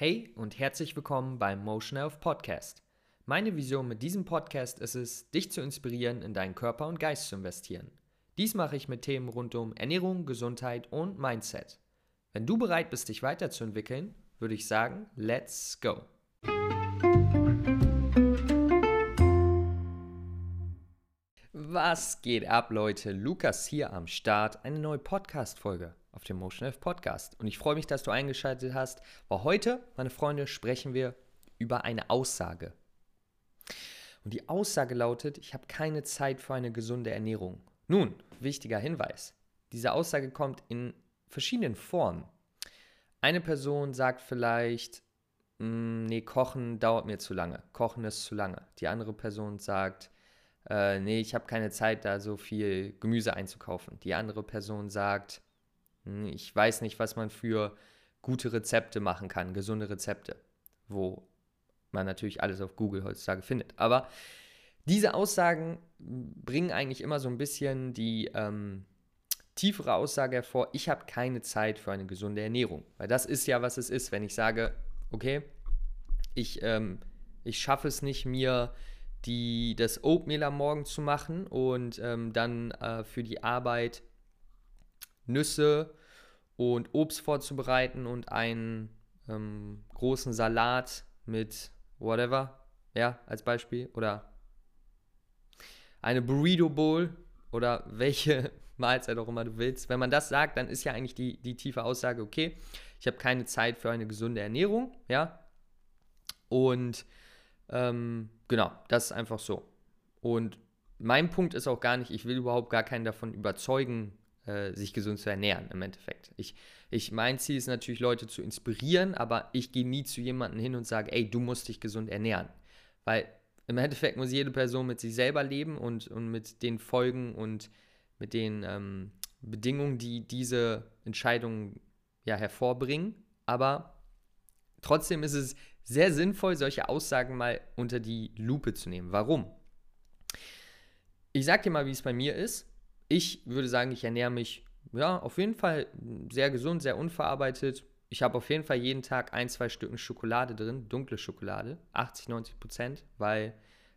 Hey und herzlich willkommen beim Motion Health Podcast. Meine Vision mit diesem Podcast ist es, dich zu inspirieren, in deinen Körper und Geist zu investieren. Dies mache ich mit Themen rund um Ernährung, Gesundheit und Mindset. Wenn du bereit bist, dich weiterzuentwickeln, würde ich sagen, let's go. Was geht ab, Leute? Lukas hier am Start, eine neue Podcast-Folge auf dem Motion Health Podcast. Und ich freue mich, dass du eingeschaltet hast, weil heute, meine Freunde, sprechen wir über eine Aussage. Und die Aussage lautet, ich habe keine Zeit für eine gesunde Ernährung. Nun, wichtiger Hinweis. Diese Aussage kommt in verschiedenen Formen. Eine Person sagt vielleicht, hm, nee, kochen dauert mir zu lange. Kochen ist zu lange. Die andere Person sagt, äh, nee, ich habe keine Zeit, da so viel Gemüse einzukaufen. Die andere Person sagt, ich weiß nicht, was man für gute Rezepte machen kann, gesunde Rezepte, wo man natürlich alles auf Google heutzutage findet. Aber diese Aussagen bringen eigentlich immer so ein bisschen die ähm, tiefere Aussage hervor, ich habe keine Zeit für eine gesunde Ernährung. Weil das ist ja, was es ist, wenn ich sage, okay, ich, ähm, ich schaffe es nicht, mir die, das Oatmeal am Morgen zu machen und ähm, dann äh, für die Arbeit Nüsse und Obst vorzubereiten und einen ähm, großen Salat mit whatever, ja, als Beispiel, oder eine Burrito Bowl oder welche Mahlzeit auch immer du willst. Wenn man das sagt, dann ist ja eigentlich die, die tiefe Aussage, okay, ich habe keine Zeit für eine gesunde Ernährung, ja, und ähm, genau, das ist einfach so. Und mein Punkt ist auch gar nicht, ich will überhaupt gar keinen davon überzeugen, äh, sich gesund zu ernähren im Endeffekt. Ich, ich, mein Ziel ist natürlich, Leute zu inspirieren, aber ich gehe nie zu jemandem hin und sage, ey, du musst dich gesund ernähren. Weil im Endeffekt muss jede Person mit sich selber leben und, und mit den Folgen und mit den ähm, Bedingungen, die diese Entscheidungen ja hervorbringen. Aber trotzdem ist es sehr sinnvoll, solche Aussagen mal unter die Lupe zu nehmen. Warum? Ich sage dir mal, wie es bei mir ist. Ich würde sagen, ich ernähre mich ja auf jeden Fall sehr gesund, sehr unverarbeitet. Ich habe auf jeden Fall jeden Tag ein, zwei Stücken Schokolade drin, dunkle Schokolade, 80, 90 Prozent, weil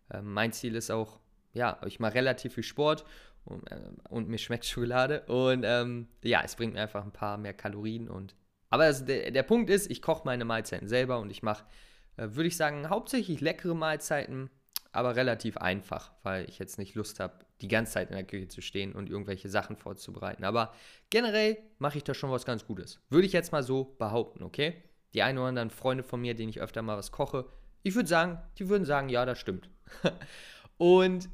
äh, mein Ziel ist auch, ja, ich mache relativ viel Sport und, äh, und mir schmeckt Schokolade und ähm, ja, es bringt mir einfach ein paar mehr Kalorien und aber das, der, der Punkt ist, ich koche meine Mahlzeiten selber und ich mache, äh, würde ich sagen, hauptsächlich leckere Mahlzeiten, aber relativ einfach, weil ich jetzt nicht Lust habe, die ganze Zeit in der Küche zu stehen und irgendwelche Sachen vorzubereiten. Aber generell mache ich da schon was ganz Gutes. Würde ich jetzt mal so behaupten, okay? Die ein oder anderen Freunde von mir, denen ich öfter mal was koche, ich würde sagen, die würden sagen, ja, das stimmt. und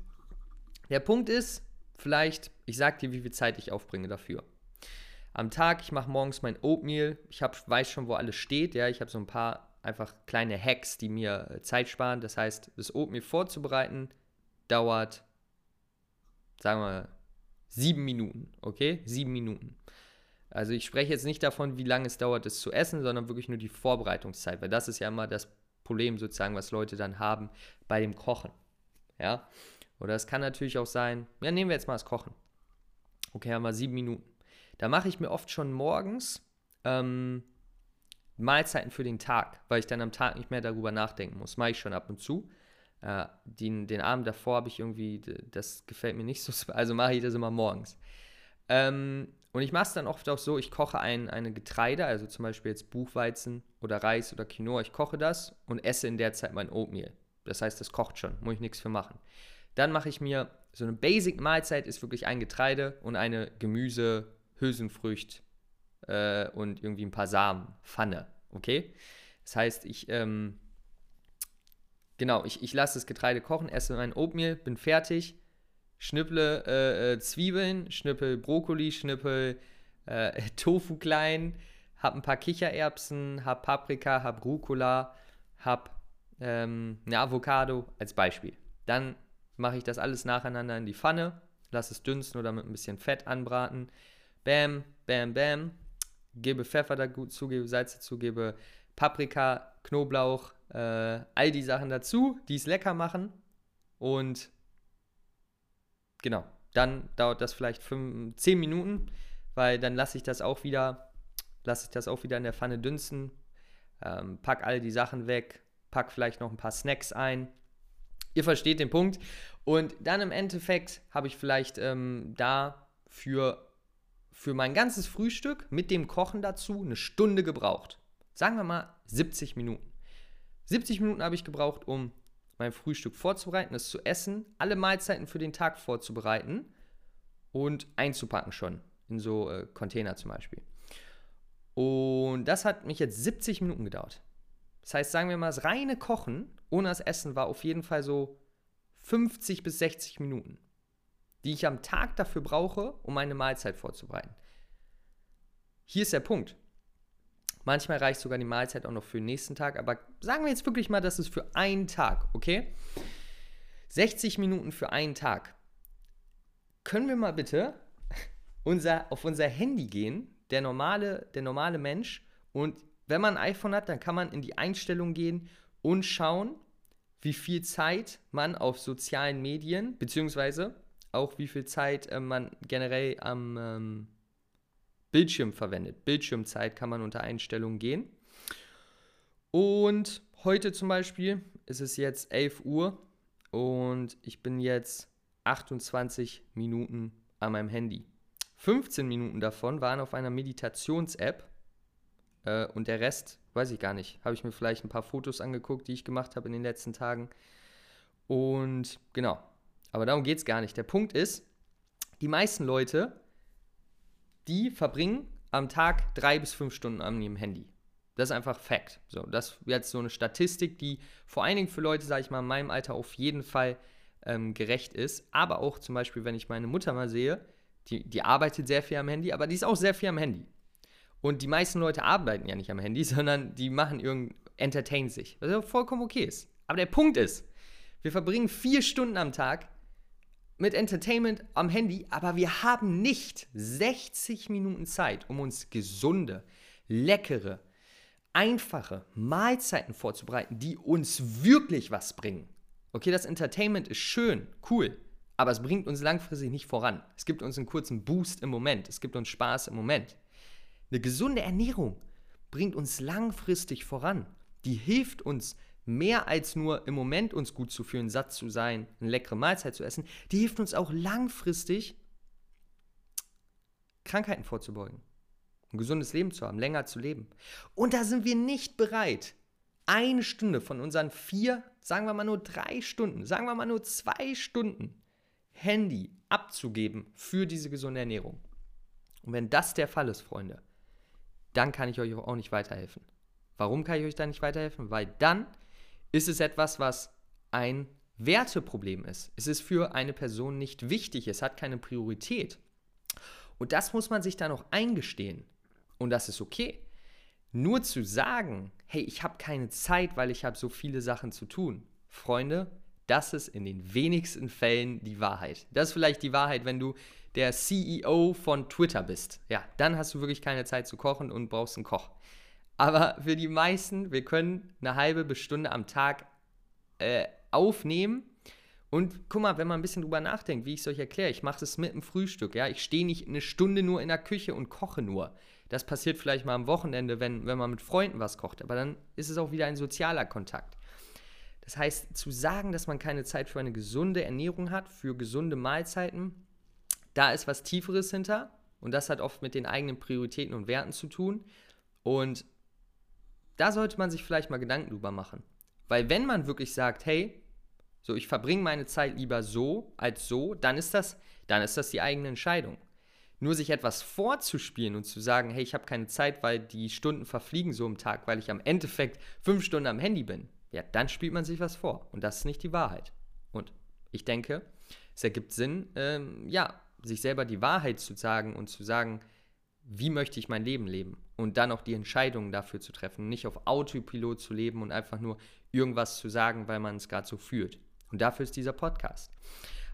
der Punkt ist, vielleicht, ich sage dir, wie viel Zeit ich aufbringe dafür am Tag. Ich mache morgens mein Oatmeal. Ich hab, weiß schon, wo alles steht. Ja, ich habe so ein paar einfach kleine Hacks, die mir äh, Zeit sparen. Das heißt, das Oatmeal vorzubereiten dauert, sagen wir, sieben Minuten. Okay, sieben Minuten. Also ich spreche jetzt nicht davon, wie lange es dauert, es zu essen, sondern wirklich nur die Vorbereitungszeit, weil das ist ja immer das Problem sozusagen, was Leute dann haben bei dem Kochen. Ja, oder es kann natürlich auch sein, ja, nehmen wir jetzt mal das Kochen. Okay, haben wir sieben Minuten. Da mache ich mir oft schon morgens ähm, Mahlzeiten für den Tag, weil ich dann am Tag nicht mehr darüber nachdenken muss. Mache ich schon ab und zu. Äh, den, den Abend davor habe ich irgendwie, das gefällt mir nicht so, also mache ich das immer morgens. Ähm, und ich mache es dann oft auch so, ich koche ein, eine Getreide, also zum Beispiel jetzt Buchweizen oder Reis oder Quinoa, ich koche das und esse in der Zeit mein Oatmeal. Das heißt, das kocht schon, muss ich nichts für machen. Dann mache ich mir so eine Basic-Mahlzeit, ist wirklich ein Getreide und eine Gemüse, Hülsenfrücht äh, und irgendwie ein paar Samen, Pfanne, okay? Das heißt, ich, ähm, genau, ich, ich lasse das Getreide kochen, esse mein Oatmeal, bin fertig, schnipple äh, äh, Zwiebeln, schnippel Brokkoli, schnippel äh, Tofu klein, hab ein paar Kichererbsen, hab Paprika, hab Rucola, hab ähm, eine Avocado als Beispiel. Dann mache ich das alles nacheinander in die Pfanne, lasse es dünsten oder mit ein bisschen Fett anbraten. Bam, bam, bam. Gebe Pfeffer dazu, gebe Salz dazu, gebe Paprika, Knoblauch, äh, all die Sachen dazu, die es lecker machen. Und genau, dann dauert das vielleicht 10 Minuten, weil dann lasse ich das auch wieder, lasse ich das auch wieder in der Pfanne dünsten. ähm, pack all die Sachen weg, pack vielleicht noch ein paar Snacks ein. Ihr versteht den Punkt. Und dann im Endeffekt habe ich vielleicht ähm, da für, für mein ganzes Frühstück mit dem Kochen dazu eine Stunde gebraucht. Sagen wir mal 70 Minuten. 70 Minuten habe ich gebraucht, um mein Frühstück vorzubereiten, es zu essen, alle Mahlzeiten für den Tag vorzubereiten und einzupacken schon in so äh, Container zum Beispiel. Und das hat mich jetzt 70 Minuten gedauert. Das heißt, sagen wir mal, das reine Kochen ohne das Essen war auf jeden Fall so 50 bis 60 Minuten, die ich am Tag dafür brauche, um meine Mahlzeit vorzubereiten. Hier ist der Punkt. Manchmal reicht sogar die Mahlzeit auch noch für den nächsten Tag, aber sagen wir jetzt wirklich mal, das ist für einen Tag, okay? 60 Minuten für einen Tag. Können wir mal bitte unser, auf unser Handy gehen, der normale, der normale Mensch, und wenn man ein iPhone hat, dann kann man in die Einstellung gehen und schauen, wie viel Zeit man auf sozialen Medien, beziehungsweise auch wie viel Zeit äh, man generell am ähm, Bildschirm verwendet. Bildschirmzeit kann man unter Einstellungen gehen. Und heute zum Beispiel ist es jetzt 11 Uhr und ich bin jetzt 28 Minuten an meinem Handy. 15 Minuten davon waren auf einer Meditations-App äh, und der Rest, weiß ich gar nicht, habe ich mir vielleicht ein paar Fotos angeguckt, die ich gemacht habe in den letzten Tagen. Und genau, aber darum geht es gar nicht. Der Punkt ist, die meisten Leute, die verbringen am Tag drei bis fünf Stunden an ihrem Handy. Das ist einfach Fakt. So, das ist jetzt so eine Statistik, die vor allen Dingen für Leute, sage ich mal, in meinem Alter auf jeden Fall ähm, gerecht ist. Aber auch zum Beispiel, wenn ich meine Mutter mal sehe, die, die arbeitet sehr viel am Handy, aber die ist auch sehr viel am Handy. Und die meisten Leute arbeiten ja nicht am Handy, sondern die machen irgend, entertain sich, was ja vollkommen okay ist. Aber der Punkt ist, wir verbringen vier Stunden am Tag mit Entertainment am Handy, aber wir haben nicht 60 Minuten Zeit, um uns gesunde, leckere, einfache Mahlzeiten vorzubereiten, die uns wirklich was bringen. Okay, das Entertainment ist schön, cool, aber es bringt uns langfristig nicht voran. Es gibt uns einen kurzen Boost im Moment, es gibt uns Spaß im Moment. Eine gesunde Ernährung bringt uns langfristig voran. Die hilft uns mehr als nur im Moment uns gut zu fühlen, satt zu sein, eine leckere Mahlzeit zu essen. Die hilft uns auch langfristig, Krankheiten vorzubeugen, ein gesundes Leben zu haben, länger zu leben. Und da sind wir nicht bereit, eine Stunde von unseren vier, sagen wir mal nur drei Stunden, sagen wir mal nur zwei Stunden Handy abzugeben für diese gesunde Ernährung. Und wenn das der Fall ist, Freunde, dann kann ich euch auch nicht weiterhelfen. Warum kann ich euch da nicht weiterhelfen? Weil dann ist es etwas, was ein Werteproblem ist. Es ist für eine Person nicht wichtig, es hat keine Priorität. Und das muss man sich dann auch eingestehen. Und das ist okay. Nur zu sagen, hey, ich habe keine Zeit, weil ich habe so viele Sachen zu tun. Freunde, das ist in den wenigsten Fällen die Wahrheit. Das ist vielleicht die Wahrheit, wenn du der CEO von Twitter bist. Ja, dann hast du wirklich keine Zeit zu kochen und brauchst einen Koch. Aber für die meisten, wir können eine halbe bis Stunde am Tag äh, aufnehmen. Und guck mal, wenn man ein bisschen drüber nachdenkt, wie ich es euch erkläre, ich mache es mit dem Frühstück. Ja? Ich stehe nicht eine Stunde nur in der Küche und koche nur. Das passiert vielleicht mal am Wochenende, wenn, wenn man mit Freunden was kocht. Aber dann ist es auch wieder ein sozialer Kontakt. Das heißt, zu sagen, dass man keine Zeit für eine gesunde Ernährung hat, für gesunde Mahlzeiten, da ist was Tieferes hinter und das hat oft mit den eigenen Prioritäten und Werten zu tun. Und da sollte man sich vielleicht mal Gedanken drüber machen. Weil wenn man wirklich sagt, hey, so ich verbringe meine Zeit lieber so als so, dann ist das, dann ist das die eigene Entscheidung. Nur sich etwas vorzuspielen und zu sagen, hey, ich habe keine Zeit, weil die Stunden verfliegen so im Tag, weil ich am Endeffekt fünf Stunden am Handy bin, ja, dann spielt man sich was vor. Und das ist nicht die Wahrheit. Und ich denke, es ergibt Sinn, ähm, ja, sich selber die Wahrheit zu sagen und zu sagen, wie möchte ich mein Leben leben? Und dann auch die Entscheidungen dafür zu treffen, nicht auf Autopilot zu leben und einfach nur irgendwas zu sagen, weil man es gerade so fühlt. Und dafür ist dieser Podcast.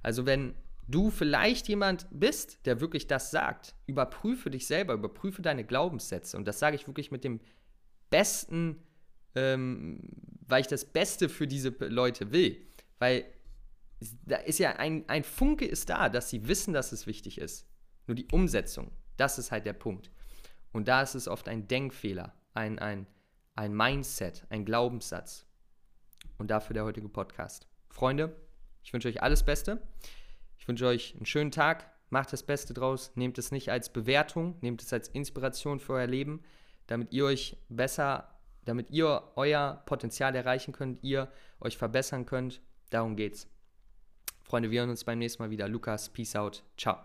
Also wenn du vielleicht jemand bist, der wirklich das sagt, überprüfe dich selber, überprüfe deine Glaubenssätze. Und das sage ich wirklich mit dem besten, ähm, weil ich das Beste für diese Leute will. Weil da ist ja ein, ein Funke ist da, dass sie wissen, dass es wichtig ist. Nur die Umsetzung, das ist halt der Punkt. Und da ist es oft ein Denkfehler, ein, ein, ein Mindset, ein Glaubenssatz. Und dafür der heutige Podcast. Freunde, ich wünsche euch alles Beste. Ich wünsche euch einen schönen Tag. Macht das Beste draus. Nehmt es nicht als Bewertung, nehmt es als Inspiration für euer Leben, damit ihr euch besser, damit ihr euer Potenzial erreichen könnt, ihr euch verbessern könnt. Darum geht's. Freunde, wir hören uns beim nächsten Mal wieder. Lukas, Peace out. Ciao.